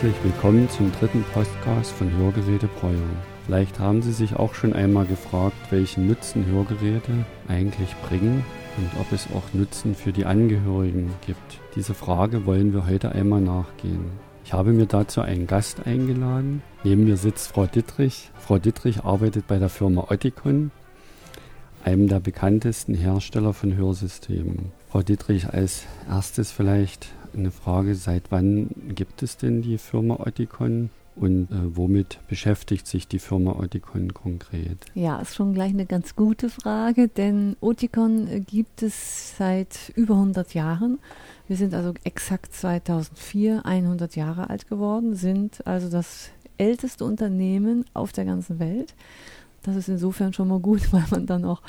Herzlich willkommen zum dritten Podcast von Hörgeräte Breuer. Vielleicht haben Sie sich auch schon einmal gefragt, welchen Nutzen Hörgeräte eigentlich bringen und ob es auch Nutzen für die Angehörigen gibt. Diese Frage wollen wir heute einmal nachgehen. Ich habe mir dazu einen Gast eingeladen. Neben mir sitzt Frau Dittrich. Frau Dittrich arbeitet bei der Firma Oticon, einem der bekanntesten Hersteller von Hörsystemen. Frau Dittrich, als erstes vielleicht eine Frage, seit wann gibt es denn die Firma Oticon? Und äh, womit beschäftigt sich die Firma Oticon konkret? Ja, ist schon gleich eine ganz gute Frage, denn Oticon äh, gibt es seit über 100 Jahren. Wir sind also exakt 2004 100 Jahre alt geworden, sind also das älteste Unternehmen auf der ganzen Welt. Das ist insofern schon mal gut, weil man dann auch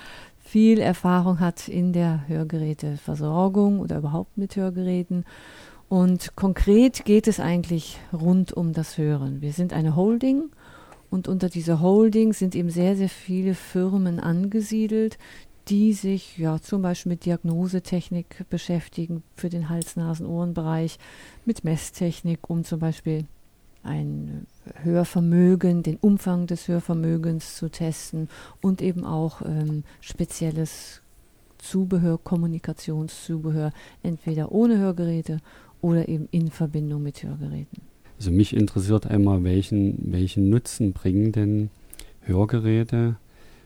viel Erfahrung hat in der Hörgeräteversorgung oder überhaupt mit Hörgeräten und konkret geht es eigentlich rund um das Hören. Wir sind eine Holding und unter dieser Holding sind eben sehr, sehr viele Firmen angesiedelt, die sich ja zum Beispiel mit Diagnosetechnik beschäftigen für den Hals-Nasen-Ohren-Bereich, mit Messtechnik, um zum Beispiel ein Hörvermögen, den Umfang des Hörvermögens zu testen und eben auch ähm, spezielles Zubehör, Kommunikationszubehör, entweder ohne Hörgeräte oder eben in Verbindung mit Hörgeräten. Also mich interessiert einmal, welchen, welchen Nutzen bringen denn Hörgeräte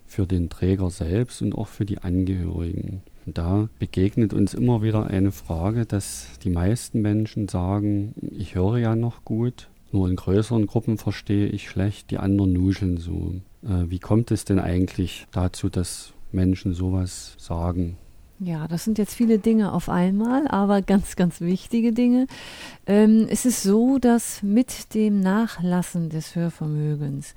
für den Träger selbst und auch für die Angehörigen. Und da begegnet uns immer wieder eine Frage, dass die meisten Menschen sagen, ich höre ja noch gut, nur in größeren Gruppen verstehe ich schlecht, die anderen nuscheln so. Äh, wie kommt es denn eigentlich dazu, dass Menschen sowas sagen? Ja, das sind jetzt viele Dinge auf einmal, aber ganz, ganz wichtige Dinge. Ähm, es ist so, dass mit dem Nachlassen des Hörvermögens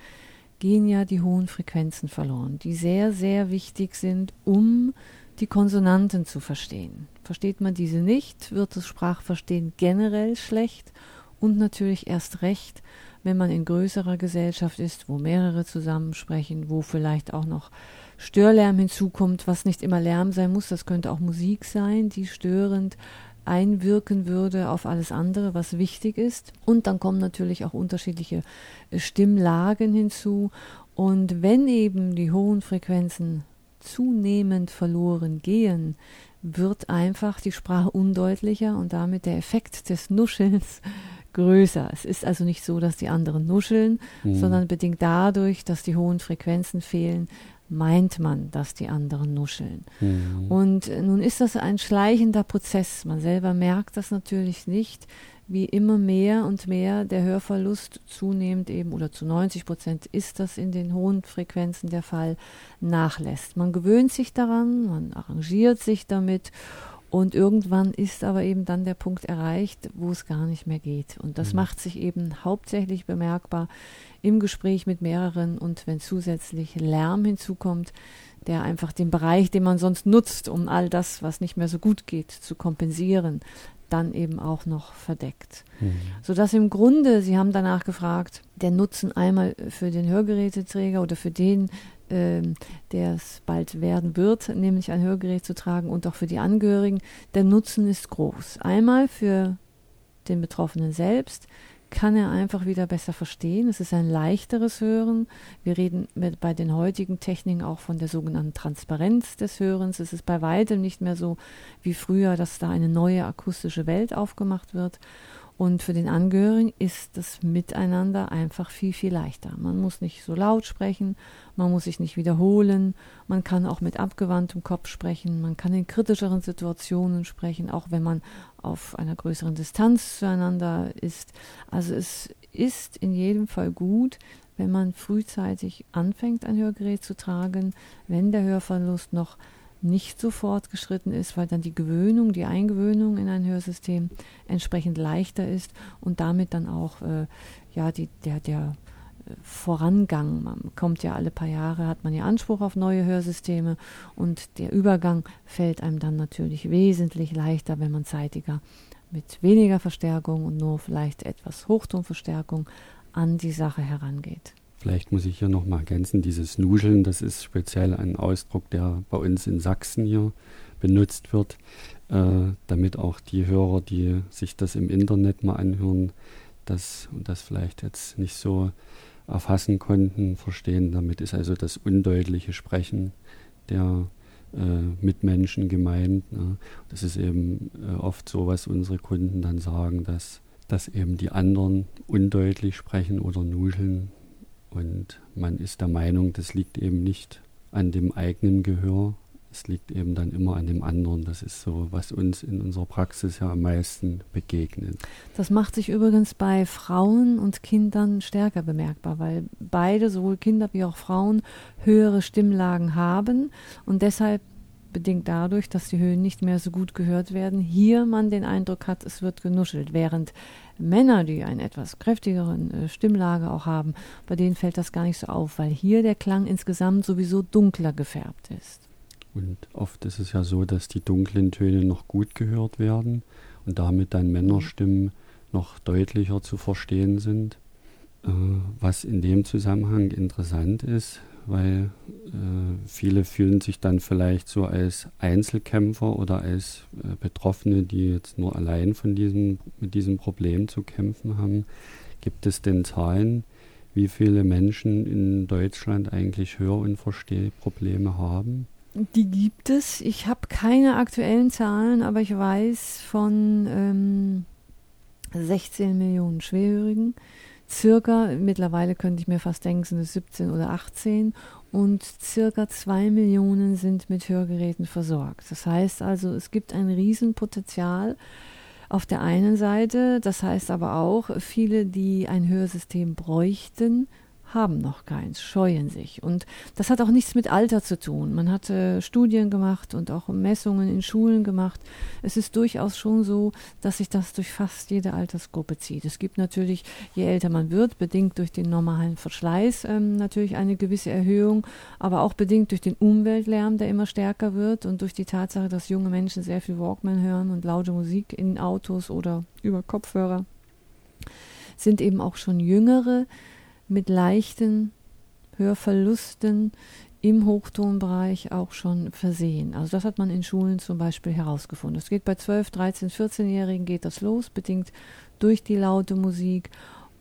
gehen ja die hohen Frequenzen verloren, die sehr, sehr wichtig sind, um die Konsonanten zu verstehen. Versteht man diese nicht, wird das Sprachverstehen generell schlecht und natürlich erst recht, wenn man in größerer Gesellschaft ist, wo mehrere zusammensprechen, wo vielleicht auch noch Störlärm hinzukommt, was nicht immer Lärm sein muss, das könnte auch Musik sein, die störend einwirken würde auf alles andere, was wichtig ist. Und dann kommen natürlich auch unterschiedliche äh, Stimmlagen hinzu. Und wenn eben die hohen Frequenzen zunehmend verloren gehen, wird einfach die Sprache undeutlicher und damit der Effekt des Nuschelns größer. Es ist also nicht so, dass die anderen nuscheln, mhm. sondern bedingt dadurch, dass die hohen Frequenzen fehlen, meint man, dass die anderen nuscheln. Mhm. Und nun ist das ein schleichender Prozess. Man selber merkt das natürlich nicht, wie immer mehr und mehr der Hörverlust zunehmend eben oder zu 90 Prozent ist das in den hohen Frequenzen der Fall, nachlässt. Man gewöhnt sich daran, man arrangiert sich damit und irgendwann ist aber eben dann der Punkt erreicht, wo es gar nicht mehr geht. Und das mhm. macht sich eben hauptsächlich bemerkbar im Gespräch mit mehreren und wenn zusätzlich Lärm hinzukommt, der einfach den Bereich, den man sonst nutzt, um all das, was nicht mehr so gut geht, zu kompensieren, dann eben auch noch verdeckt. Mhm. Sodass im Grunde, Sie haben danach gefragt, der Nutzen einmal für den Hörgeräteträger oder für den, äh, der es bald werden wird, nämlich ein Hörgerät zu tragen und auch für die Angehörigen, der Nutzen ist groß. Einmal für den Betroffenen selbst, kann er einfach wieder besser verstehen. Es ist ein leichteres Hören. Wir reden mit, bei den heutigen Techniken auch von der sogenannten Transparenz des Hörens. Es ist bei weitem nicht mehr so wie früher, dass da eine neue akustische Welt aufgemacht wird. Und für den Angehörigen ist das Miteinander einfach viel, viel leichter. Man muss nicht so laut sprechen, man muss sich nicht wiederholen, man kann auch mit abgewandtem Kopf sprechen, man kann in kritischeren Situationen sprechen, auch wenn man auf einer größeren Distanz zueinander ist. Also es ist in jedem Fall gut, wenn man frühzeitig anfängt, ein Hörgerät zu tragen, wenn der Hörverlust noch nicht so fortgeschritten ist, weil dann die Gewöhnung, die Eingewöhnung in ein Hörsystem entsprechend leichter ist und damit dann auch äh, ja die, der, der äh, Vorangang. Man kommt ja alle paar Jahre, hat man ja Anspruch auf neue Hörsysteme und der Übergang fällt einem dann natürlich wesentlich leichter, wenn man zeitiger mit weniger Verstärkung und nur vielleicht etwas Hochtonverstärkung an die Sache herangeht. Vielleicht muss ich hier nochmal ergänzen, dieses Nuscheln, das ist speziell ein Ausdruck, der bei uns in Sachsen hier benutzt wird, äh, damit auch die Hörer, die sich das im Internet mal anhören, das und das vielleicht jetzt nicht so erfassen konnten, verstehen. Damit ist also das undeutliche Sprechen der äh, Mitmenschen gemeint. Ne? Das ist eben äh, oft so, was unsere Kunden dann sagen, dass, dass eben die anderen undeutlich sprechen oder nuscheln. Und man ist der Meinung, das liegt eben nicht an dem eigenen Gehör, es liegt eben dann immer an dem anderen. Das ist so, was uns in unserer Praxis ja am meisten begegnet. Das macht sich übrigens bei Frauen und Kindern stärker bemerkbar, weil beide, sowohl Kinder wie auch Frauen, höhere Stimmlagen haben und deshalb bedingt dadurch, dass die Höhen nicht mehr so gut gehört werden, hier man den Eindruck hat, es wird genuschelt, während Männer, die einen etwas kräftigeren äh, Stimmlage auch haben, bei denen fällt das gar nicht so auf, weil hier der Klang insgesamt sowieso dunkler gefärbt ist. Und oft ist es ja so, dass die dunklen Töne noch gut gehört werden und damit dann Männerstimmen noch deutlicher zu verstehen sind. Äh, was in dem Zusammenhang interessant ist, weil äh, viele fühlen sich dann vielleicht so als Einzelkämpfer oder als äh, Betroffene, die jetzt nur allein von diesem, mit diesem Problem zu kämpfen haben. Gibt es denn Zahlen, wie viele Menschen in Deutschland eigentlich Hör- und Verstehprobleme haben? Die gibt es. Ich habe keine aktuellen Zahlen, aber ich weiß von ähm, 16 Millionen Schwerhörigen. Circa, mittlerweile könnte ich mir fast denken, sind es 17 oder 18 und circa 2 Millionen sind mit Hörgeräten versorgt. Das heißt also, es gibt ein Riesenpotenzial auf der einen Seite, das heißt aber auch, viele, die ein Hörsystem bräuchten, haben noch keins, scheuen sich. Und das hat auch nichts mit Alter zu tun. Man hat äh, Studien gemacht und auch Messungen in Schulen gemacht. Es ist durchaus schon so, dass sich das durch fast jede Altersgruppe zieht. Es gibt natürlich, je älter man wird, bedingt durch den normalen Verschleiß ähm, natürlich eine gewisse Erhöhung, aber auch bedingt durch den Umweltlärm, der immer stärker wird und durch die Tatsache, dass junge Menschen sehr viel Walkman hören und laute Musik in Autos oder über Kopfhörer, sind eben auch schon jüngere mit leichten Hörverlusten im Hochtonbereich auch schon versehen. Also das hat man in Schulen zum Beispiel herausgefunden. Es geht bei 12, 13, 14-Jährigen geht das los, bedingt durch die laute Musik.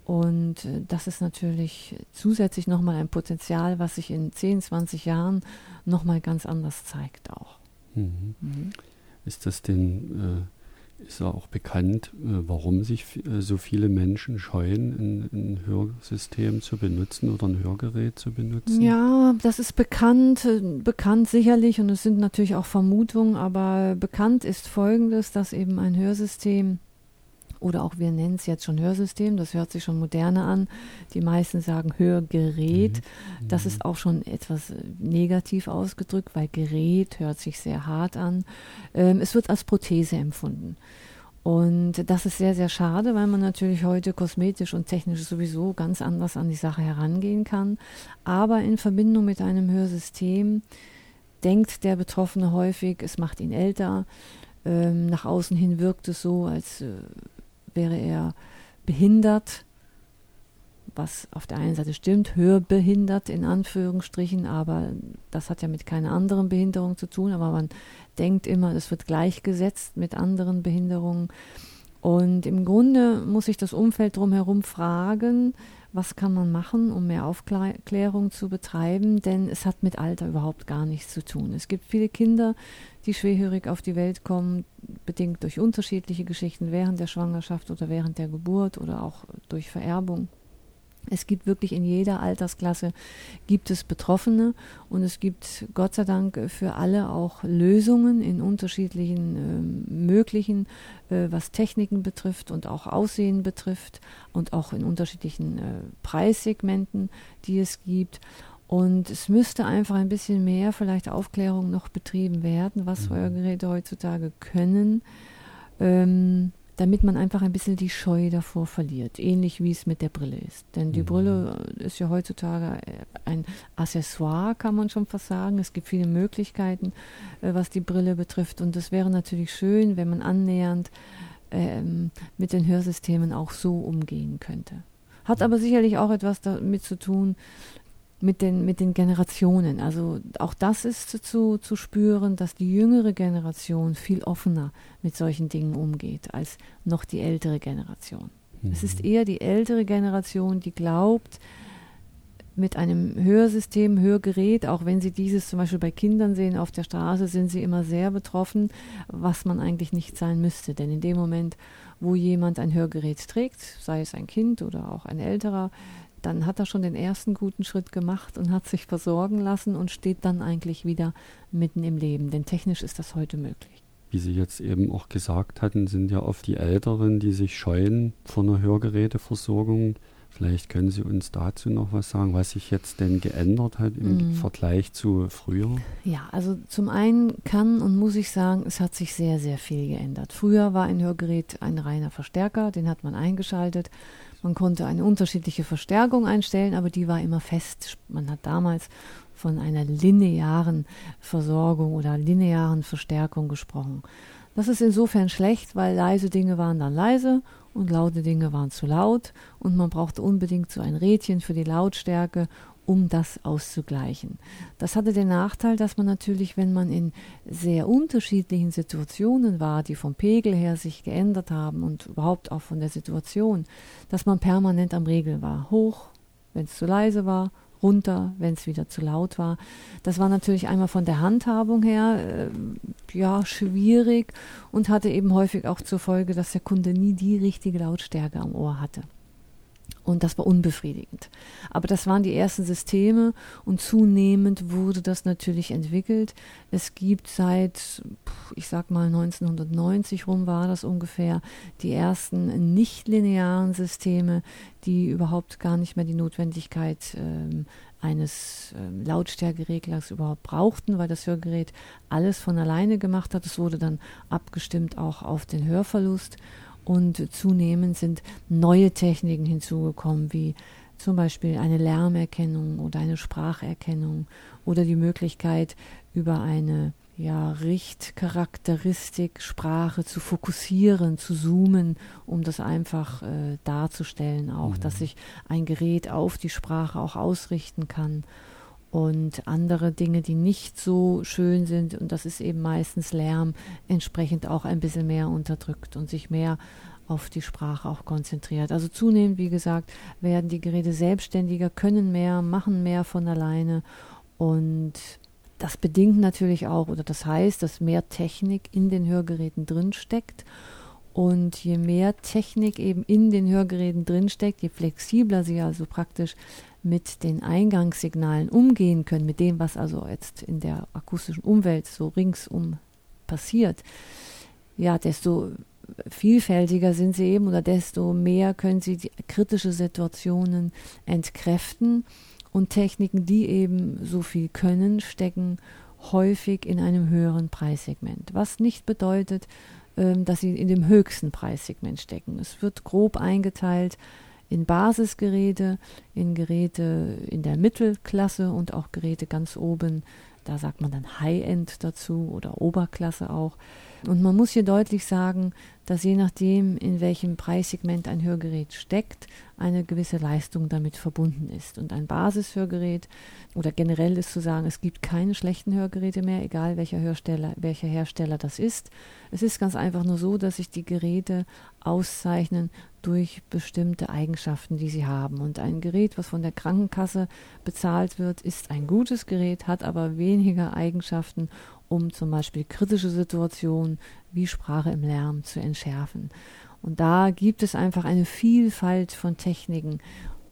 Und äh, das ist natürlich zusätzlich nochmal ein Potenzial, was sich in 10, 20 Jahren nochmal ganz anders zeigt auch. Mhm. Mhm. Ist das denn äh, ist ja auch bekannt, äh, warum sich äh, so viele Menschen scheuen, ein, Hörsystem zu benutzen oder ein Hörgerät zu benutzen? Ja, das ist bekannt, äh, bekannt sicherlich und es sind natürlich auch Vermutungen, aber bekannt ist Folgendes, dass eben ein Hörsystem oder auch wir nennen es jetzt schon Hörsystem, das hört sich schon moderner an. Die meisten sagen Hörgerät. Mhm. Das ist auch schon etwas äh, negativ ausgedrückt, weil Gerät hört sich sehr hart an. Ähm, es wird als Prothese empfunden. Und das ist sehr, sehr schade, weil man natürlich heute kosmetisch und technisch sowieso ganz anders an die Sache herangehen kann. Aber in Verbindung mit einem Hörsystem denkt der Betroffene häufig, es macht ihn älter. Ähm, nach außen hin wirkt es so, als äh, wäre er behindert, was auf der einen Seite stimmt, hörbehindert in Anführungsstrichen, aber das hat ja mit keiner anderen Behinderung zu tun, aber man denkt immer, es wird gleichgesetzt mit anderen Behinderungen. Und im Grunde muss sich das Umfeld drumherum fragen, was kann man machen, um mehr Aufklärung zu betreiben, denn es hat mit Alter überhaupt gar nichts zu tun. Es gibt viele Kinder, die schwerhörig auf die Welt kommen, bedingt durch unterschiedliche Geschichten während der Schwangerschaft oder während der Geburt oder auch durch Vererbung. Es gibt wirklich in jeder Altersklasse gibt es Betroffene und es gibt Gott sei Dank für alle auch Lösungen in unterschiedlichen äh, möglichen, äh, was Techniken betrifft und auch Aussehen betrifft und auch in unterschiedlichen äh, Preissegmenten, die es gibt. Und es müsste einfach ein bisschen mehr vielleicht Aufklärung noch betrieben werden, was mhm. Hörgeräte heutzutage können. Ähm, damit man einfach ein bisschen die Scheu davor verliert, ähnlich wie es mit der Brille ist. Denn die mhm. Brille ist ja heutzutage äh, ein Accessoire, kann man schon fast sagen. Es gibt viele Möglichkeiten, äh, was die Brille betrifft. Und es wäre natürlich schön, wenn man annähernd ähm, mit den Hörsystemen auch so umgehen könnte. Hat aber sicherlich auch etwas damit zu tun, mit den, mit den Generationen. Also auch das ist zu, zu spüren, dass die jüngere Generation viel offener mit solchen Dingen umgeht als noch die ältere Generation. Mhm. Es ist eher die ältere Generation, die glaubt, mit einem Hörsystem, Hörgerät, auch wenn Sie dieses zum Beispiel bei Kindern sehen auf der Straße, sind sie immer sehr betroffen, was man eigentlich nicht sein müsste. Denn in dem Moment, wo jemand ein Hörgerät trägt, sei es ein Kind oder auch ein älterer, dann hat er schon den ersten guten Schritt gemacht und hat sich versorgen lassen und steht dann eigentlich wieder mitten im Leben. Denn technisch ist das heute möglich. Wie Sie jetzt eben auch gesagt hatten, sind ja oft die Älteren, die sich scheuen vor einer Hörgeräteversorgung. Vielleicht können Sie uns dazu noch was sagen, was sich jetzt denn geändert hat im mm. Vergleich zu früher? Ja, also zum einen kann und muss ich sagen, es hat sich sehr, sehr viel geändert. Früher war ein Hörgerät ein reiner Verstärker, den hat man eingeschaltet. Man konnte eine unterschiedliche Verstärkung einstellen, aber die war immer fest. Man hat damals von einer linearen Versorgung oder linearen Verstärkung gesprochen. Das ist insofern schlecht, weil leise Dinge waren dann leise und laute Dinge waren zu laut und man brauchte unbedingt so ein Rädchen für die Lautstärke, um das auszugleichen. Das hatte den Nachteil, dass man natürlich, wenn man in sehr unterschiedlichen Situationen war, die vom Pegel her sich geändert haben und überhaupt auch von der Situation, dass man permanent am Regeln war. Hoch, wenn es zu leise war, runter, wenn es wieder zu laut war. Das war natürlich einmal von der Handhabung her äh, ja schwierig und hatte eben häufig auch zur Folge, dass der Kunde nie die richtige Lautstärke am Ohr hatte. Und das war unbefriedigend. Aber das waren die ersten Systeme und zunehmend wurde das natürlich entwickelt. Es gibt seit, ich sag mal 1990 rum war das ungefähr, die ersten nicht-linearen Systeme, die überhaupt gar nicht mehr die Notwendigkeit ähm, eines ähm, Lautstärkereglers überhaupt brauchten, weil das Hörgerät alles von alleine gemacht hat. Es wurde dann abgestimmt auch auf den Hörverlust. Und zunehmend sind neue Techniken hinzugekommen, wie zum Beispiel eine Lärmerkennung oder eine Spracherkennung oder die Möglichkeit, über eine ja, Richtcharakteristik Sprache zu fokussieren, zu zoomen, um das einfach äh, darzustellen, auch, mhm. dass sich ein Gerät auf die Sprache auch ausrichten kann und andere Dinge, die nicht so schön sind, und das ist eben meistens Lärm, entsprechend auch ein bisschen mehr unterdrückt und sich mehr auf die Sprache auch konzentriert. Also zunehmend, wie gesagt, werden die Geräte selbstständiger, können mehr, machen mehr von alleine und das bedingt natürlich auch, oder das heißt, dass mehr Technik in den Hörgeräten drinsteckt. Und je mehr Technik eben in den Hörgeräten drinsteckt, je flexibler sie also praktisch mit den Eingangssignalen umgehen können, mit dem, was also jetzt in der akustischen Umwelt so ringsum passiert, ja, desto vielfältiger sind sie eben oder desto mehr können sie die kritische Situationen entkräften und Techniken, die eben so viel können, stecken häufig in einem höheren Preissegment, was nicht bedeutet, ähm, dass sie in dem höchsten Preissegment stecken. Es wird grob eingeteilt in Basisgeräte, in Geräte in der Mittelklasse und auch Geräte ganz oben. Da sagt man dann High-End dazu oder Oberklasse auch. Und man muss hier deutlich sagen, dass je nachdem, in welchem Preissegment ein Hörgerät steckt, eine gewisse Leistung damit verbunden ist. Und ein Basishörgerät oder generell ist zu sagen, es gibt keine schlechten Hörgeräte mehr, egal welcher Hersteller, welcher Hersteller das ist. Es ist ganz einfach nur so, dass sich die Geräte auszeichnen durch bestimmte Eigenschaften, die sie haben. Und ein Gerät, was von der Krankenkasse bezahlt wird, ist ein gutes Gerät, hat aber weniger Eigenschaften um zum Beispiel kritische Situationen wie Sprache im Lärm zu entschärfen. Und da gibt es einfach eine Vielfalt von Techniken,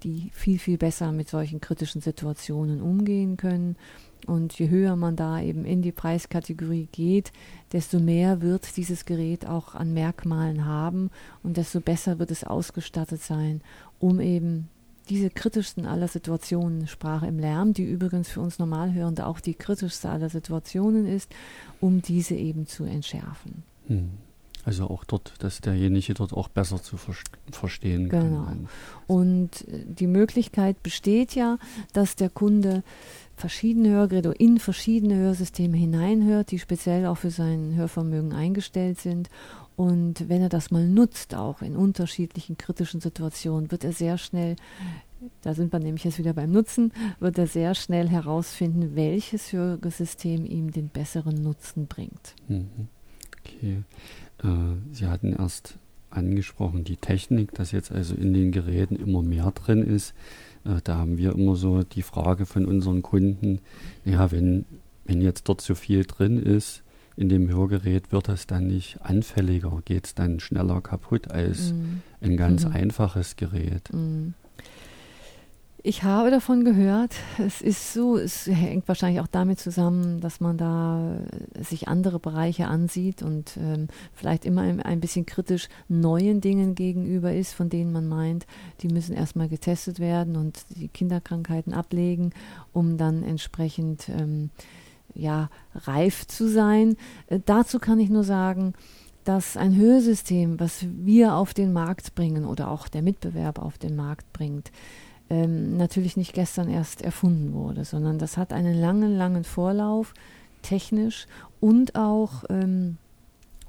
die viel, viel besser mit solchen kritischen Situationen umgehen können. Und je höher man da eben in die Preiskategorie geht, desto mehr wird dieses Gerät auch an Merkmalen haben und desto besser wird es ausgestattet sein, um eben diese kritischsten aller Situationen, Sprache im Lärm, die übrigens für uns Normalhörende auch die kritischste aller Situationen ist, um diese eben zu entschärfen. Hm. Also auch dort, dass derjenige dort auch besser zu ver verstehen genau. kann. Genau. Und die Möglichkeit besteht ja, dass der Kunde verschiedene Hörgeräte in verschiedene Hörsysteme hineinhört, die speziell auch für sein Hörvermögen eingestellt sind und wenn er das mal nutzt, auch in unterschiedlichen kritischen Situationen, wird er sehr schnell, da sind wir nämlich jetzt wieder beim Nutzen, wird er sehr schnell herausfinden, welches Hörsystem ihm den besseren Nutzen bringt. Mhm. Okay. Äh, Sie hatten erst angesprochen, die Technik, dass jetzt also in den Geräten immer mehr drin ist. Äh, da haben wir immer so die Frage von unseren Kunden, ja, wenn, wenn jetzt dort so viel drin ist in dem Hörgerät, wird das dann nicht anfälliger? Geht es dann schneller kaputt als mm. ein ganz mm. einfaches Gerät? Mm. Ich habe davon gehört, es ist so, es hängt wahrscheinlich auch damit zusammen, dass man da sich andere Bereiche ansieht und ähm, vielleicht immer ein, bisschen kritisch neuen Dingen gegenüber ist, von denen man meint, die müssen erstmal getestet werden und die Kinderkrankheiten ablegen, um dann entsprechend ähm, ja, reif zu sein. Äh, dazu kann ich nur sagen, dass ein Hörsystem, was wir auf den Markt bringen oder auch der Mitbewerb auf den Markt bringt, ähm, natürlich nicht gestern erst erfunden wurde, sondern das hat einen langen, langen Vorlauf, technisch und auch, ähm,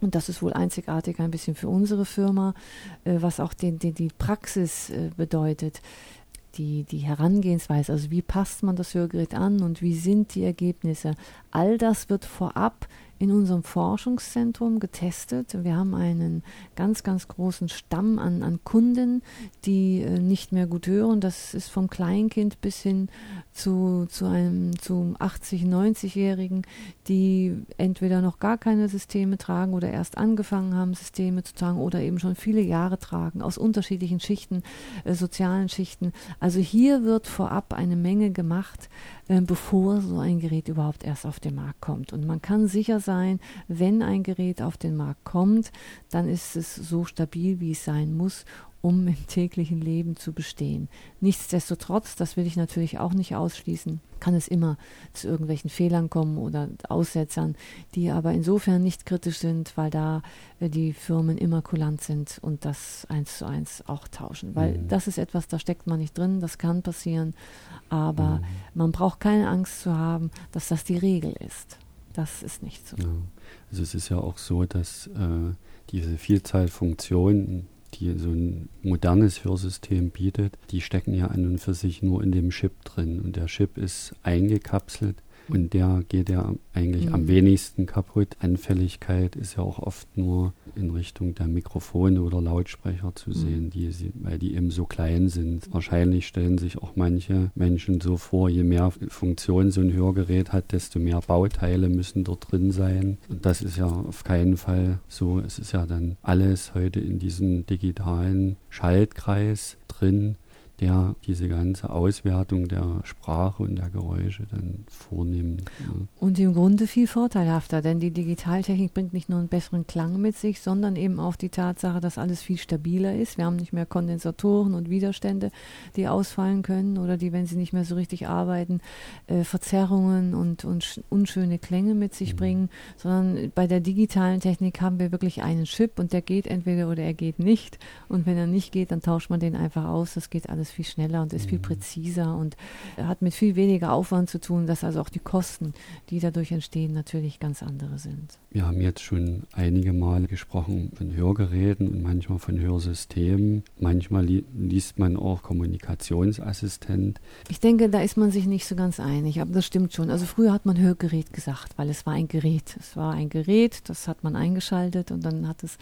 und das ist wohl einzigartig ein bisschen für unsere Firma, äh, was auch den, den, die Praxis äh, bedeutet. Die, die Herangehensweise, also wie passt man das Hörgerät an und wie sind die Ergebnisse, all das wird vorab in unserem Forschungszentrum getestet. Wir haben einen ganz, ganz großen Stamm an, an Kunden, die äh, nicht mehr gut hören. Das ist vom Kleinkind bis hin zu, zu einem zu 80, 90-Jährigen, die entweder noch gar keine Systeme tragen oder erst angefangen haben, Systeme zu tragen oder eben schon viele Jahre tragen, aus unterschiedlichen Schichten, äh, sozialen Schichten. Also hier wird vorab eine Menge gemacht, äh, bevor so ein Gerät überhaupt erst auf den Markt kommt. Und man kann sicher sein, wenn ein Gerät auf den Markt kommt, dann ist es so stabil, wie es sein muss um im täglichen Leben zu bestehen. Nichtsdestotrotz, das will ich natürlich auch nicht ausschließen, kann es immer zu irgendwelchen Fehlern kommen oder Aussetzern, die aber insofern nicht kritisch sind, weil da äh, die Firmen immer kulant sind und das eins zu eins auch tauschen. Weil mhm. das ist etwas, da steckt man nicht drin, das kann passieren, aber mhm. man braucht keine Angst zu haben, dass das die Regel ist. Das ist nicht so. Ja. Also es ist ja auch so, dass äh, diese Vielzahl Funktionen, die so ein modernes Hörsystem bietet, die stecken ja an und für sich nur in dem Chip drin. Und der Chip ist eingekapselt und der geht ja eigentlich mhm. am wenigsten kaputt. Anfälligkeit ist ja auch oft nur in Richtung der Mikrofone oder Lautsprecher zu mhm. sehen, die, weil die eben so klein sind. Wahrscheinlich stellen sich auch manche Menschen so vor, je mehr Funktion so ein Hörgerät hat, desto mehr Bauteile müssen dort drin sein. Und das ist ja auf keinen Fall so. Es ist ja dann alles heute in diesem digitalen Schaltkreis drin der diese ganze Auswertung der Sprache und der Geräusche dann vornimmt. Ja. Und im Grunde viel vorteilhafter, denn die Digitaltechnik bringt nicht nur einen besseren Klang mit sich, sondern eben auch die Tatsache, dass alles viel stabiler ist. Wir haben nicht mehr Kondensatoren und Widerstände, die ausfallen können oder die, wenn sie nicht mehr so richtig arbeiten, äh, Verzerrungen und, und unschöne Klänge mit sich mhm. bringen, sondern bei der digitalen Technik haben wir wirklich einen Chip und der geht entweder oder er geht nicht. Und wenn er nicht geht, dann tauscht man den einfach aus. Das geht alles alles viel schneller und ist mhm. viel präziser und hat mit viel weniger Aufwand zu tun, dass also auch die Kosten, die dadurch entstehen, natürlich ganz andere sind. Wir haben jetzt schon einige Male gesprochen von Hörgeräten und manchmal von Hörsystemen. Manchmal li liest man auch Kommunikationsassistent. Ich denke, da ist man sich nicht so ganz einig, aber das stimmt schon. Also früher hat man Hörgerät gesagt, weil es war ein Gerät. Es war ein Gerät, das hat man eingeschaltet und dann hat es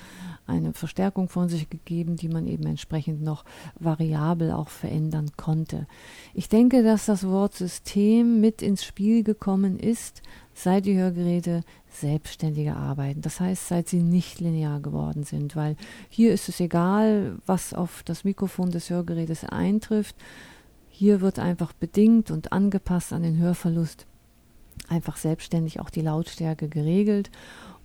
eine Verstärkung von sich gegeben, die man eben entsprechend noch variabel auch verändern konnte. Ich denke, dass das Wort System mit ins Spiel gekommen ist, seit die Hörgeräte selbstständiger arbeiten. Das heißt, seit sie nicht linear geworden sind, weil hier ist es egal, was auf das Mikrofon des Hörgerätes eintrifft. Hier wird einfach bedingt und angepasst an den Hörverlust einfach selbstständig auch die Lautstärke geregelt.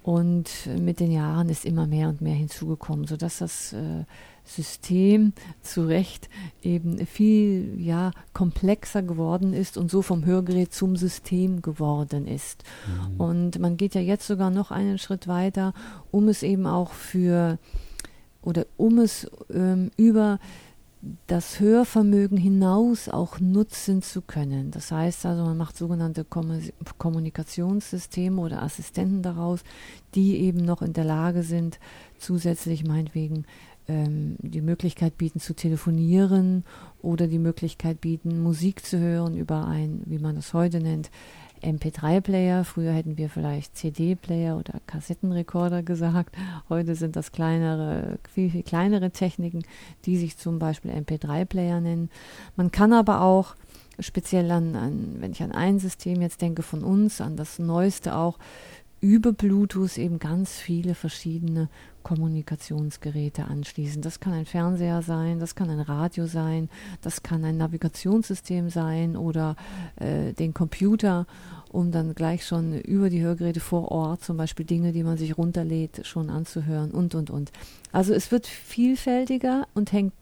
Und mit den Jahren ist immer mehr und mehr hinzugekommen, sodass das äh, System zu Recht eben viel ja, komplexer geworden ist und so vom Hörgerät zum System geworden ist. Mhm. Und man geht ja jetzt sogar noch einen Schritt weiter, um es eben auch für oder um es ähm, über das Hörvermögen hinaus auch nutzen zu können. Das heißt also, man macht sogenannte Kommunikationssysteme oder Assistenten daraus, die eben noch in der Lage sind, zusätzlich meinetwegen ähm, die Möglichkeit bieten zu telefonieren oder die Möglichkeit bieten, Musik zu hören über ein, wie man das heute nennt, MP3-Player. Früher hätten wir vielleicht CD-Player oder Kassettenrekorder gesagt. Heute sind das kleinere, viel, viel kleinere Techniken, die sich zum Beispiel MP3-Player nennen. Man kann aber auch speziell an, an, wenn ich an ein System jetzt denke von uns, an das neueste auch, über Bluetooth eben ganz viele verschiedene Kommunikationsgeräte anschließen. Das kann ein Fernseher sein, das kann ein Radio sein, das kann ein Navigationssystem sein oder äh, den Computer, um dann gleich schon über die Hörgeräte vor Ort zum Beispiel Dinge, die man sich runterlädt, schon anzuhören und, und, und. Also es wird vielfältiger und hängt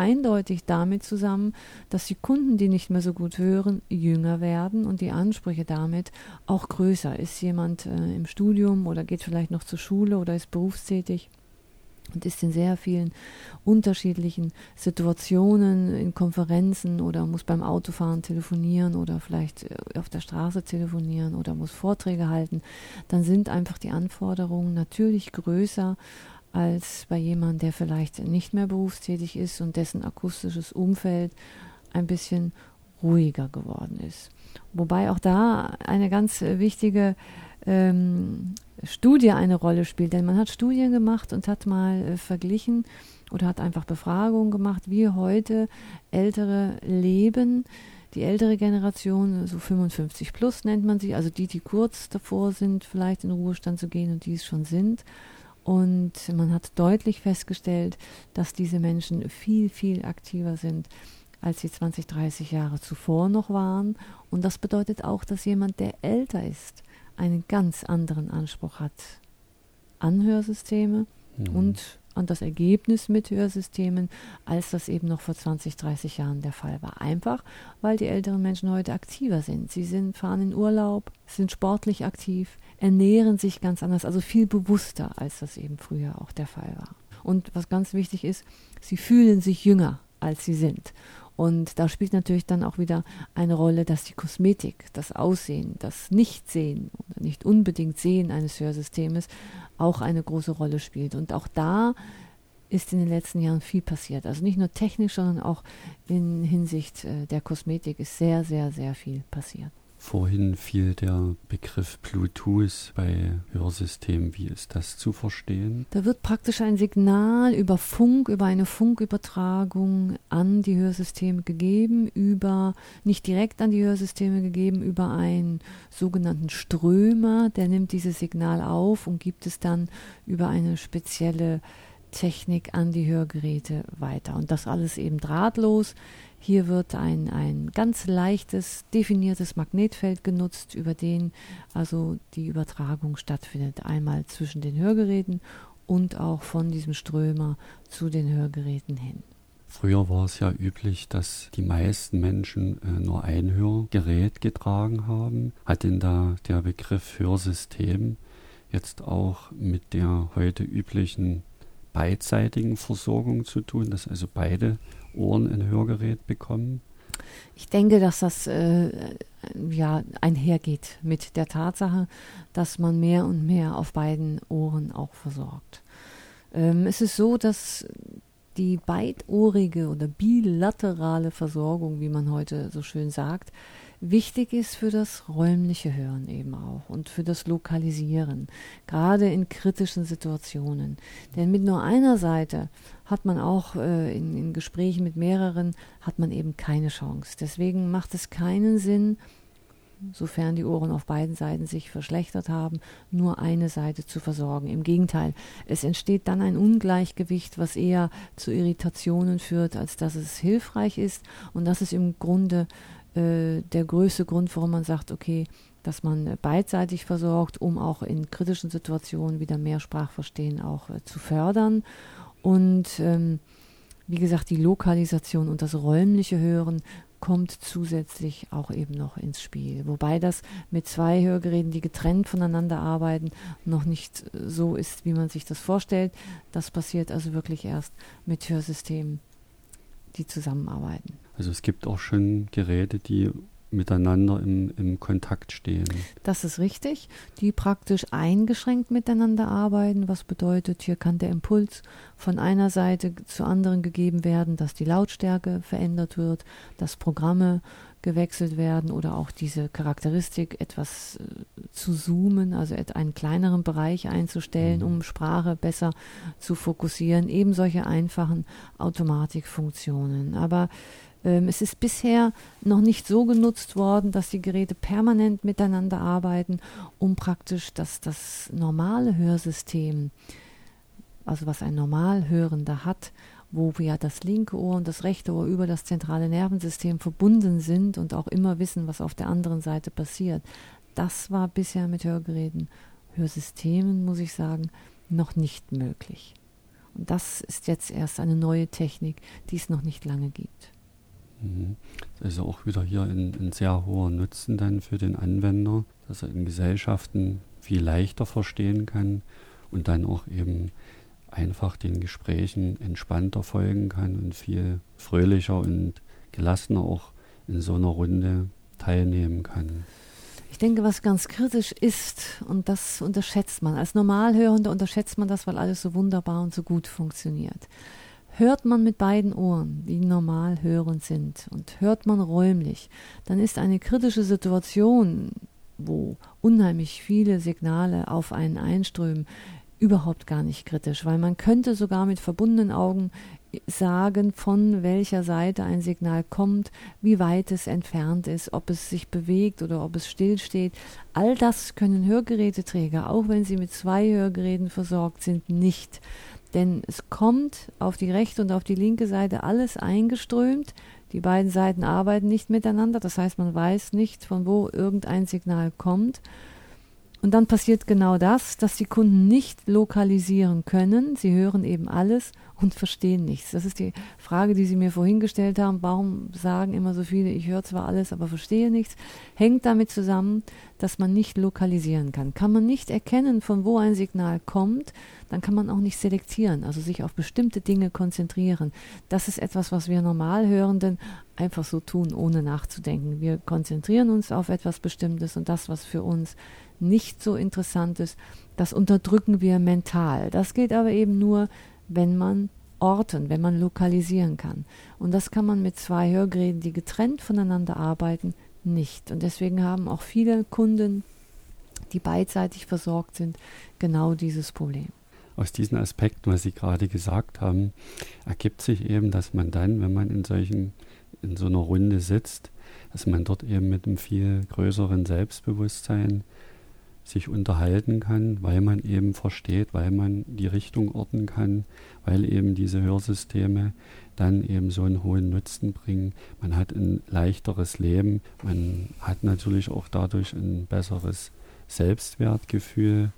eindeutig damit zusammen, dass die Kunden, die nicht mehr so gut hören, jünger werden und die Ansprüche damit auch größer. Ist jemand äh, im Studium oder geht vielleicht noch zur Schule oder ist berufstätig? und ist in sehr vielen unterschiedlichen Situationen, in Konferenzen oder muss beim Autofahren telefonieren oder vielleicht äh, auf der Straße telefonieren oder muss Vorträge halten, dann sind einfach die Anforderungen natürlich größer als bei jemandem, der vielleicht nicht mehr berufstätig ist und dessen akustisches Umfeld ein bisschen ruhiger geworden ist. Wobei auch da eine ganz wichtige ähm, Studie eine Rolle spielt, denn man hat Studien gemacht und hat mal äh, verglichen oder hat einfach Befragungen gemacht, wie heute Ältere leben. Die ältere Generation, so 55 plus nennt man sie, also die, die kurz davor sind, vielleicht in Ruhestand zu gehen und die es schon sind. Und man hat deutlich festgestellt, dass diese Menschen viel, viel aktiver sind, als sie 20, 30 Jahre zuvor noch waren. Und das bedeutet auch, dass jemand, der älter ist, einen ganz anderen Anspruch hat an Hörsysteme mhm. und an das Ergebnis mit Hörsystemen, als das eben noch vor 20, 30 Jahren der Fall war. Einfach, weil die älteren Menschen heute aktiver sind. Sie sind, fahren in Urlaub, sind sportlich aktiv, ernähren sich ganz anders, also viel bewusster, als das eben früher auch der Fall war. Und was ganz wichtig ist, sie fühlen sich jünger, als sie sind. Und da spielt natürlich dann auch wieder eine Rolle, dass die Kosmetik, das Aussehen, das Nichtsehen oder nicht unbedingt Sehen eines Hörsystems auch eine große Rolle spielt. Und auch da ist in den letzten Jahren viel passiert. Also nicht nur technisch, sondern auch in Hinsicht äh, der Kosmetik ist sehr, sehr, sehr viel passiert. Vorhin fiel der Begriff Bluetooth bei Hörsystemen. Wie ist das zu verstehen? Da wird praktisch ein Signal über Funk, über eine Funkübertragung an die Hörsysteme gegeben, über nicht direkt an die Hörsysteme gegeben, über einen sogenannten Strömer, der nimmt dieses Signal auf und gibt es dann über eine spezielle Technik an die Hörgeräte weiter. Und das alles eben drahtlos. Hier wird ein, ein ganz leichtes, definiertes Magnetfeld genutzt, über den also die Übertragung stattfindet. Einmal zwischen den Hörgeräten und auch von diesem Strömer zu den Hörgeräten hin. Früher war es ja üblich, dass die meisten Menschen äh, nur ein Hörgerät getragen haben. Hat denn da der Begriff Hörsystem jetzt auch mit der heute üblichen beidseitigen Versorgung zu tun, dass also beide Ohren ein Hörgerät bekommen? Ich denke, dass das äh, ja einhergeht mit der Tatsache, dass man mehr und mehr auf beiden Ohren auch versorgt. Ähm, es ist so, dass die beidohrige oder bilaterale Versorgung, wie man heute so schön sagt, wichtig ist für das räumliche Hören eben auch und für das Lokalisieren, gerade in kritischen Situationen. Denn mit nur einer Seite hat man auch äh, in, in Gesprächen mit mehreren, hat man eben keine Chance. Deswegen macht es keinen Sinn, sofern die Ohren auf beiden Seiten sich verschlechtert haben, nur eine Seite zu versorgen. Im Gegenteil, es entsteht dann ein Ungleichgewicht, was eher zu Irritationen führt, als dass es hilfreich ist. Und das ist im Grunde äh, der größte Grund, warum man sagt, okay, dass man beidseitig versorgt, um auch in kritischen Situationen wieder mehr Sprachverstehen auch äh, zu fördern. Und ähm, wie gesagt, die Lokalisation und das räumliche Hören kommt zusätzlich auch eben noch ins Spiel. Wobei das mit zwei Hörgeräten, die getrennt voneinander arbeiten, noch nicht so ist, wie man sich das vorstellt. Das passiert also wirklich erst mit Hörsystemen, die zusammenarbeiten. Also es gibt auch schon Geräte, die miteinander im, im Kontakt stehen. Das ist richtig, die praktisch eingeschränkt miteinander arbeiten, was bedeutet, hier kann der Impuls von einer Seite zur anderen gegeben werden, dass die Lautstärke verändert wird, dass Programme gewechselt werden oder auch diese Charakteristik etwas äh, zu zoomen, also einen kleineren Bereich einzustellen, mhm. um Sprache besser zu fokussieren. Eben solche einfachen Automatikfunktionen. Aber es ist bisher noch nicht so genutzt worden, dass die Geräte permanent miteinander arbeiten, um praktisch das, das normale Hörsystem, also was ein Normalhörender hat, wo ja das linke Ohr und das rechte Ohr über das zentrale Nervensystem verbunden sind und auch immer wissen, was auf der anderen Seite passiert. Das war bisher mit Hörgeräten, Hörsystemen, muss ich sagen, noch nicht möglich. Und das ist jetzt erst eine neue Technik, die es noch nicht lange gibt. Mhm. Das ist auch wieder hier ein, ein sehr hoher Nutzen dann für den Anwender, dass er in Gesellschaften viel leichter verstehen kann und dann auch eben einfach den Gesprächen entspannter folgen kann und viel fröhlicher und gelassener auch in so einer Runde teilnehmen kann. Ich denke, was ganz kritisch ist, und das unterschätzt man, als Normalhörender unterschätzt man das, weil alles so wunderbar und so gut funktioniert. Hört man mit beiden Ohren, die normal hörend sind, und hört man räumlich, dann ist eine kritische Situation, wo unheimlich viele Signale auf einen einströmen, überhaupt gar nicht kritisch, weil man könnte sogar mit verbundenen Augen sagen, von welcher Seite ein Signal kommt, wie weit es entfernt ist, ob es sich bewegt oder ob es stillsteht. All das können Hörgeräteträger, auch wenn sie mit zwei Hörgeräten versorgt sind, nicht. Denn es kommt auf die rechte und auf die linke Seite alles eingeströmt. Die beiden Seiten arbeiten nicht miteinander, das heißt, man weiß nicht, von wo irgendein Signal kommt. Und dann passiert genau das, dass die Kunden nicht lokalisieren können. Sie hören eben alles und verstehen nichts. Das ist die Frage, die Sie mir vorhin gestellt haben. Warum sagen immer so viele, ich höre zwar alles, aber verstehe nichts? Hängt damit zusammen, dass man nicht lokalisieren kann. Kann man nicht erkennen, von wo ein Signal kommt, dann kann man auch nicht selektieren, also sich auf bestimmte Dinge konzentrieren. Das ist etwas, was wir Normalhörenden einfach so tun, ohne nachzudenken. Wir konzentrieren uns auf etwas Bestimmtes und das, was für uns nicht so interessant ist, das unterdrücken wir mental. Das geht aber eben nur, wenn man orten, wenn man lokalisieren kann. Und das kann man mit zwei Hörgeräten, die getrennt voneinander arbeiten, nicht. Und deswegen haben auch viele Kunden, die beidseitig versorgt sind, genau dieses Problem. Aus diesen Aspekten, was Sie gerade gesagt haben, ergibt sich eben, dass man dann, wenn man in solchen, in so einer Runde sitzt, dass man dort eben mit einem viel größeren Selbstbewusstsein sich unterhalten kann, weil man eben versteht, weil man die Richtung orten kann, weil eben diese Hörsysteme dann eben so einen hohen Nutzen bringen. Man hat ein leichteres Leben, man hat natürlich auch dadurch ein besseres Selbstwertgefühl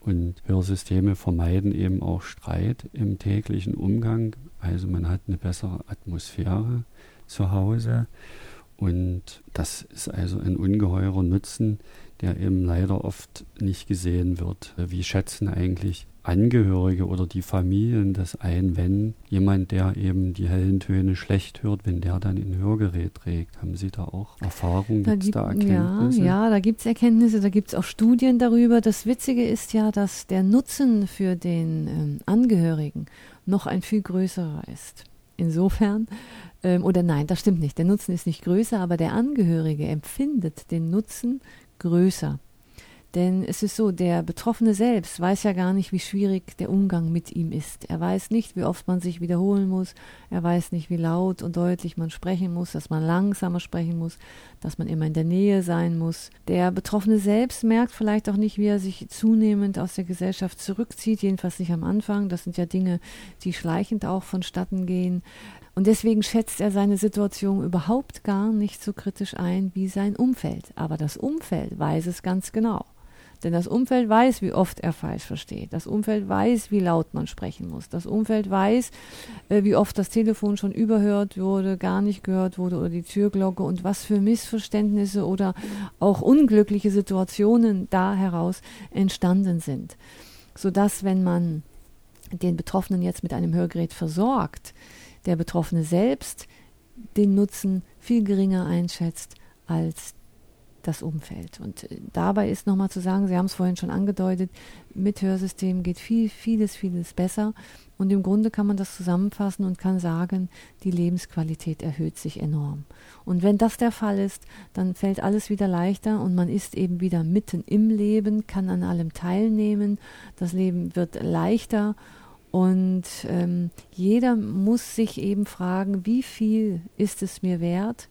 und Hörsysteme vermeiden eben auch Streit im täglichen Umgang. Also man hat eine bessere Atmosphäre zu Hause und das ist also ein ungeheurer Nutzen, der eben leider oft nicht gesehen wird. Wie schätzen eigentlich Angehörige oder die Familien das ein, wenn jemand, der eben die hellen Töne schlecht hört, wenn der dann ein Hörgerät trägt? Haben Sie da auch Erfahrungen? Gibt es da Erkenntnisse? Ja, ja da gibt es Erkenntnisse, da gibt es auch Studien darüber. Das Witzige ist ja, dass der Nutzen für den ähm, Angehörigen noch ein viel größerer ist. Insofern, ähm, oder nein, das stimmt nicht, der Nutzen ist nicht größer, aber der Angehörige empfindet den Nutzen größer. Denn es ist so, der Betroffene selbst weiß ja gar nicht, wie schwierig der Umgang mit ihm ist. Er weiß nicht, wie oft man sich wiederholen muss. Er weiß nicht, wie laut und deutlich man sprechen muss, dass man langsamer sprechen muss, dass man immer in der Nähe sein muss. Der Betroffene selbst merkt vielleicht auch nicht, wie er sich zunehmend aus der Gesellschaft zurückzieht, jedenfalls nicht am Anfang. Das sind ja Dinge, die schleichend auch vonstatten gehen. Und deswegen schätzt er seine Situation überhaupt gar nicht so kritisch ein wie sein Umfeld. Aber das Umfeld weiß es ganz genau. Denn das Umfeld weiß, wie oft er falsch versteht. Das Umfeld weiß, wie laut man sprechen muss. Das Umfeld weiß, äh, wie oft das Telefon schon überhört wurde, gar nicht gehört wurde oder die Türglocke und was für Missverständnisse oder auch unglückliche Situationen da heraus entstanden sind. Sodass, wenn man den Betroffenen jetzt mit einem Hörgerät versorgt, der Betroffene selbst den Nutzen viel geringer einschätzt als das Umfeld. Und äh, dabei ist nochmal zu sagen, Sie haben es vorhin schon angedeutet, mit Hörsystemen geht viel, vieles, vieles besser. Und im Grunde kann man das zusammenfassen und kann sagen, die Lebensqualität erhöht sich enorm. Und wenn das der Fall ist, dann fällt alles wieder leichter und man ist eben wieder mitten im Leben, kann an allem teilnehmen, das Leben wird leichter und ähm, jeder muss sich eben fragen, wie viel ist es mir wert,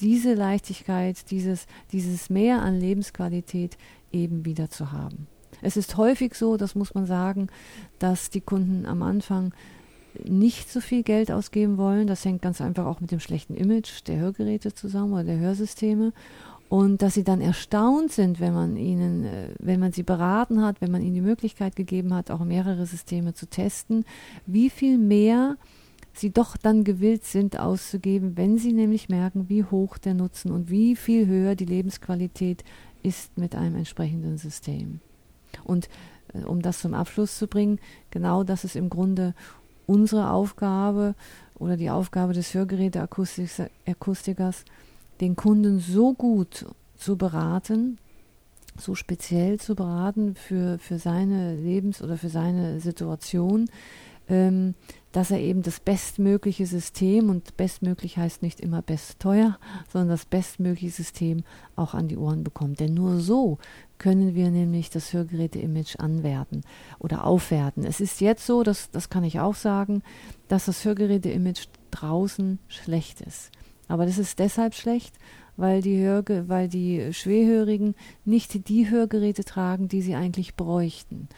diese Leichtigkeit, dieses, dieses Mehr an Lebensqualität eben wieder zu haben. Es ist häufig so, das muss man sagen, dass die Kunden am Anfang nicht so viel Geld ausgeben wollen. Das hängt ganz einfach auch mit dem schlechten Image der Hörgeräte zusammen oder der Hörsysteme. Und dass sie dann erstaunt sind, wenn man ihnen, äh, wenn man sie beraten hat, wenn man ihnen die Möglichkeit gegeben hat, auch mehrere Systeme zu testen, wie viel mehr sie doch dann gewillt sind auszugeben, wenn sie nämlich merken, wie hoch der Nutzen und wie viel höher die Lebensqualität ist mit einem entsprechenden System. Und äh, um das zum Abschluss zu bringen, genau das ist im Grunde unsere Aufgabe oder die Aufgabe des Hörgeräteakustikers, den Kunden so gut zu beraten, so speziell zu beraten für, für seine Lebens- oder für seine Situation, ähm, dass er eben das bestmögliche System, und bestmöglich heißt nicht immer best teuer, sondern das bestmögliche System auch an die Ohren bekommt. Denn nur so können wir nämlich das Hörgeräte-Image anwerten oder aufwerten. Es ist jetzt so, das, das kann ich auch sagen, dass das Hörgeräte-Image draußen schlecht ist. Aber das ist deshalb schlecht, weil die, Hörge weil die Schwerhörigen nicht die Hörgeräte tragen, die sie eigentlich bräuchten.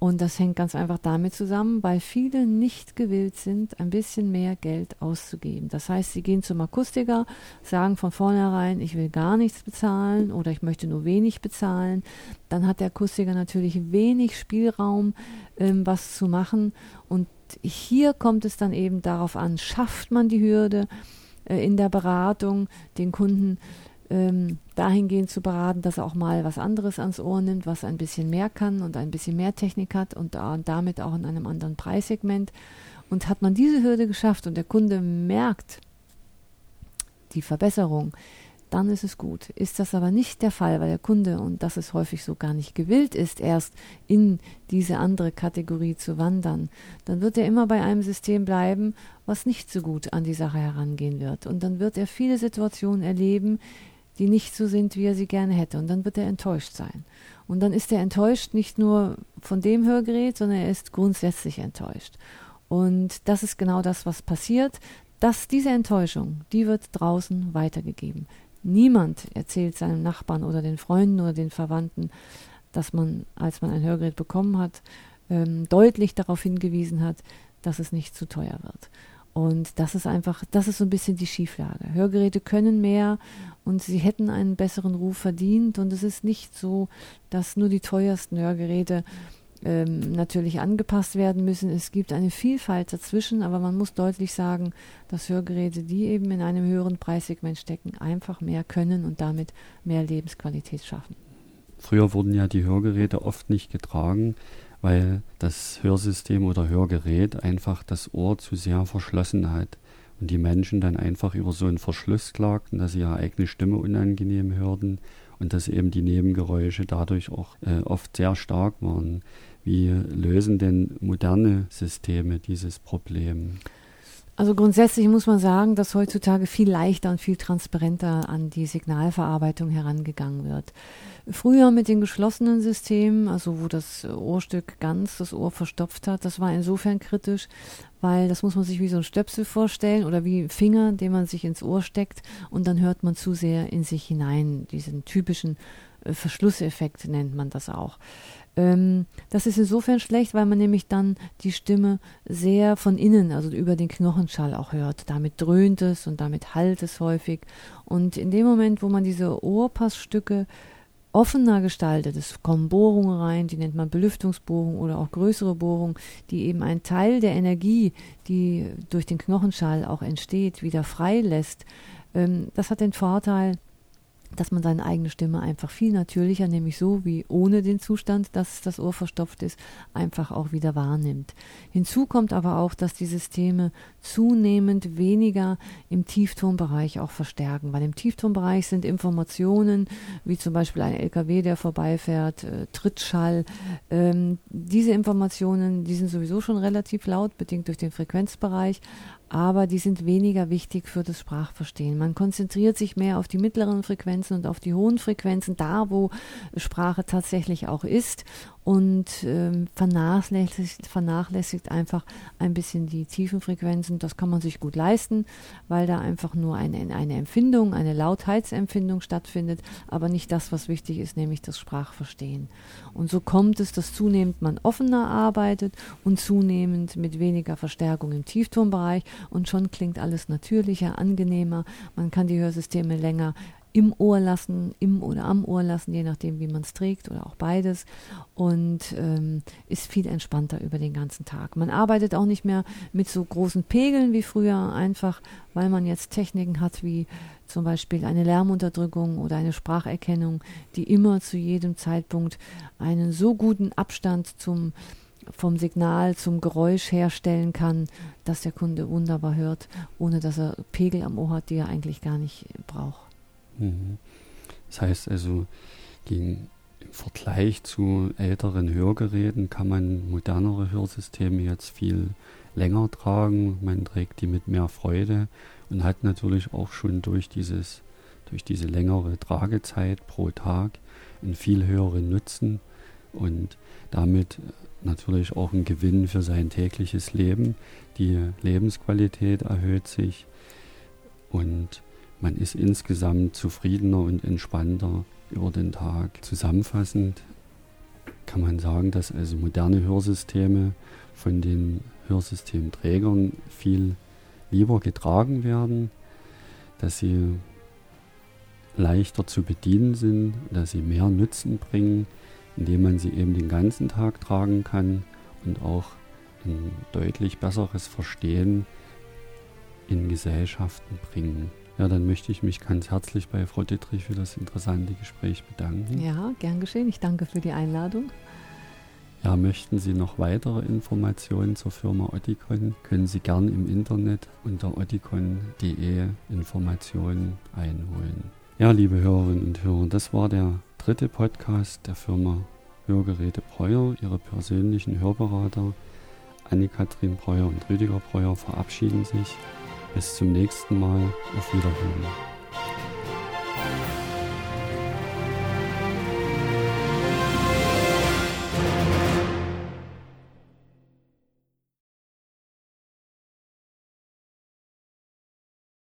Und das hängt ganz einfach damit zusammen, weil viele nicht gewillt sind, ein bisschen mehr Geld auszugeben. Das heißt, sie gehen zum Akustiker, sagen von vornherein, ich will gar nichts bezahlen oder ich möchte nur wenig bezahlen. Dann hat der Akustiker natürlich wenig Spielraum, ähm, was zu machen. Und hier kommt es dann eben darauf an, schafft man die Hürde in der Beratung, den Kunden ähm, dahingehend zu beraten, dass er auch mal was anderes ans Ohr nimmt, was ein bisschen mehr kann und ein bisschen mehr Technik hat und, äh, und damit auch in einem anderen Preissegment. Und hat man diese Hürde geschafft und der Kunde merkt die Verbesserung, dann ist es gut. Ist das aber nicht der Fall, weil der Kunde, und das ist häufig so, gar nicht gewillt ist, erst in diese andere Kategorie zu wandern, dann wird er immer bei einem System bleiben, was nicht so gut an die Sache herangehen wird. Und dann wird er viele Situationen erleben, die nicht so sind, wie er sie gerne hätte. Und dann wird er enttäuscht sein. Und dann ist er enttäuscht nicht nur von dem Hörgerät, sondern er ist grundsätzlich enttäuscht. Und das ist genau das, was passiert. Dass diese Enttäuschung, die wird draußen weitergegeben. Niemand erzählt seinem Nachbarn oder den Freunden oder den Verwandten, dass man, als man ein Hörgerät bekommen hat, ähm, deutlich darauf hingewiesen hat, dass es nicht zu teuer wird. Und das ist einfach, das ist so ein bisschen die Schieflage. Hörgeräte können mehr und sie hätten einen besseren Ruf verdient. Und es ist nicht so, dass nur die teuersten Hörgeräte ähm, natürlich angepasst werden müssen. Es gibt eine Vielfalt dazwischen, aber man muss deutlich sagen, dass Hörgeräte, die eben in einem höheren Preissegment stecken, einfach mehr können und damit mehr Lebensqualität schaffen. Früher wurden ja die Hörgeräte oft nicht getragen, weil das Hörsystem oder Hörgerät einfach das Ohr zu sehr verschlossen hat und die Menschen dann einfach über so einen Verschluss klagten, dass sie ihre eigene Stimme unangenehm hörten und dass eben die Nebengeräusche dadurch auch äh, oft sehr stark waren. Wie lösen denn moderne Systeme dieses Problem? Also grundsätzlich muss man sagen, dass heutzutage viel leichter und viel transparenter an die Signalverarbeitung herangegangen wird. Früher mit den geschlossenen Systemen, also wo das Ohrstück ganz das Ohr verstopft hat, das war insofern kritisch, weil das muss man sich wie so ein Stöpsel vorstellen oder wie ein Finger, den man sich ins Ohr steckt und dann hört man zu sehr in sich hinein. Diesen typischen äh, Verschlusseffekt nennt man das auch. Ähm, das ist insofern schlecht, weil man nämlich dann die Stimme sehr von innen, also über den Knochenschall auch hört. Damit dröhnt es und damit hallt es häufig. Und in dem Moment, wo man diese Ohrpassstücke offener gestaltet, es kommen Bohrungen rein, die nennt man Belüftungsbohrungen oder auch größere Bohrungen, die eben einen Teil der Energie, die durch den Knochenschall auch entsteht, wieder freilässt. Ähm, das hat den Vorteil, dass man seine eigene Stimme einfach viel natürlicher, nämlich so wie ohne den Zustand, dass das Ohr verstopft ist, einfach auch wieder wahrnimmt. Hinzu kommt aber auch, dass die Systeme zunehmend weniger im Tieftonbereich auch verstärken, weil im Tieftonbereich sind Informationen, wie zum Beispiel ein LKW, der vorbeifährt, äh, Trittschall, ähm, diese Informationen, die sind sowieso schon relativ laut, bedingt durch den Frequenzbereich, aber die sind weniger wichtig für das Sprachverstehen. Man konzentriert sich mehr auf die mittleren Frequenzen und auf die hohen Frequenzen, da wo Sprache tatsächlich auch ist und ähm, vernachlässigt, vernachlässigt einfach ein bisschen die tiefen Frequenzen. Das kann man sich gut leisten, weil da einfach nur eine, eine Empfindung, eine Lautheitsempfindung stattfindet, aber nicht das, was wichtig ist, nämlich das Sprachverstehen. Und so kommt es, dass zunehmend man offener arbeitet und zunehmend mit weniger Verstärkung im Tieftonbereich und schon klingt alles natürlicher, angenehmer. Man kann die Hörsysteme länger im Ohr lassen, im oder am Ohr lassen, je nachdem, wie man es trägt oder auch beides. Und ähm, ist viel entspannter über den ganzen Tag. Man arbeitet auch nicht mehr mit so großen Pegeln wie früher, einfach weil man jetzt Techniken hat wie zum Beispiel eine Lärmunterdrückung oder eine Spracherkennung, die immer zu jedem Zeitpunkt einen so guten Abstand zum vom Signal zum Geräusch herstellen kann, dass der Kunde wunderbar hört, ohne dass er Pegel am Ohr hat, die er eigentlich gar nicht braucht. Mhm. Das heißt also, gegen, im Vergleich zu älteren Hörgeräten kann man modernere Hörsysteme jetzt viel länger tragen. Man trägt die mit mehr Freude und hat natürlich auch schon durch dieses durch diese längere Tragezeit pro Tag einen viel höheren Nutzen und damit natürlich auch einen Gewinn für sein tägliches Leben. Die Lebensqualität erhöht sich und man ist insgesamt zufriedener und entspannter über den Tag. Zusammenfassend kann man sagen, dass also moderne Hörsysteme von den Hörsystemträgern viel lieber getragen werden, dass sie leichter zu bedienen sind, dass sie mehr Nutzen bringen, indem man sie eben den ganzen Tag tragen kann und auch ein deutlich besseres Verstehen in Gesellschaften bringen. Ja, dann möchte ich mich ganz herzlich bei Frau Dittrich für das interessante Gespräch bedanken. Ja, gern geschehen. Ich danke für die Einladung. Ja, möchten Sie noch weitere Informationen zur Firma Oticon, können Sie gern im Internet unter oticon.de Informationen einholen. Ja, liebe Hörerinnen und Hörer, das war der dritte Podcast der Firma Hörgeräte Breuer. Ihre persönlichen Hörberater Anne-Kathrin Breuer und Rüdiger Breuer verabschieden sich. Bis zum nächsten Mal. Auf Wiederhören.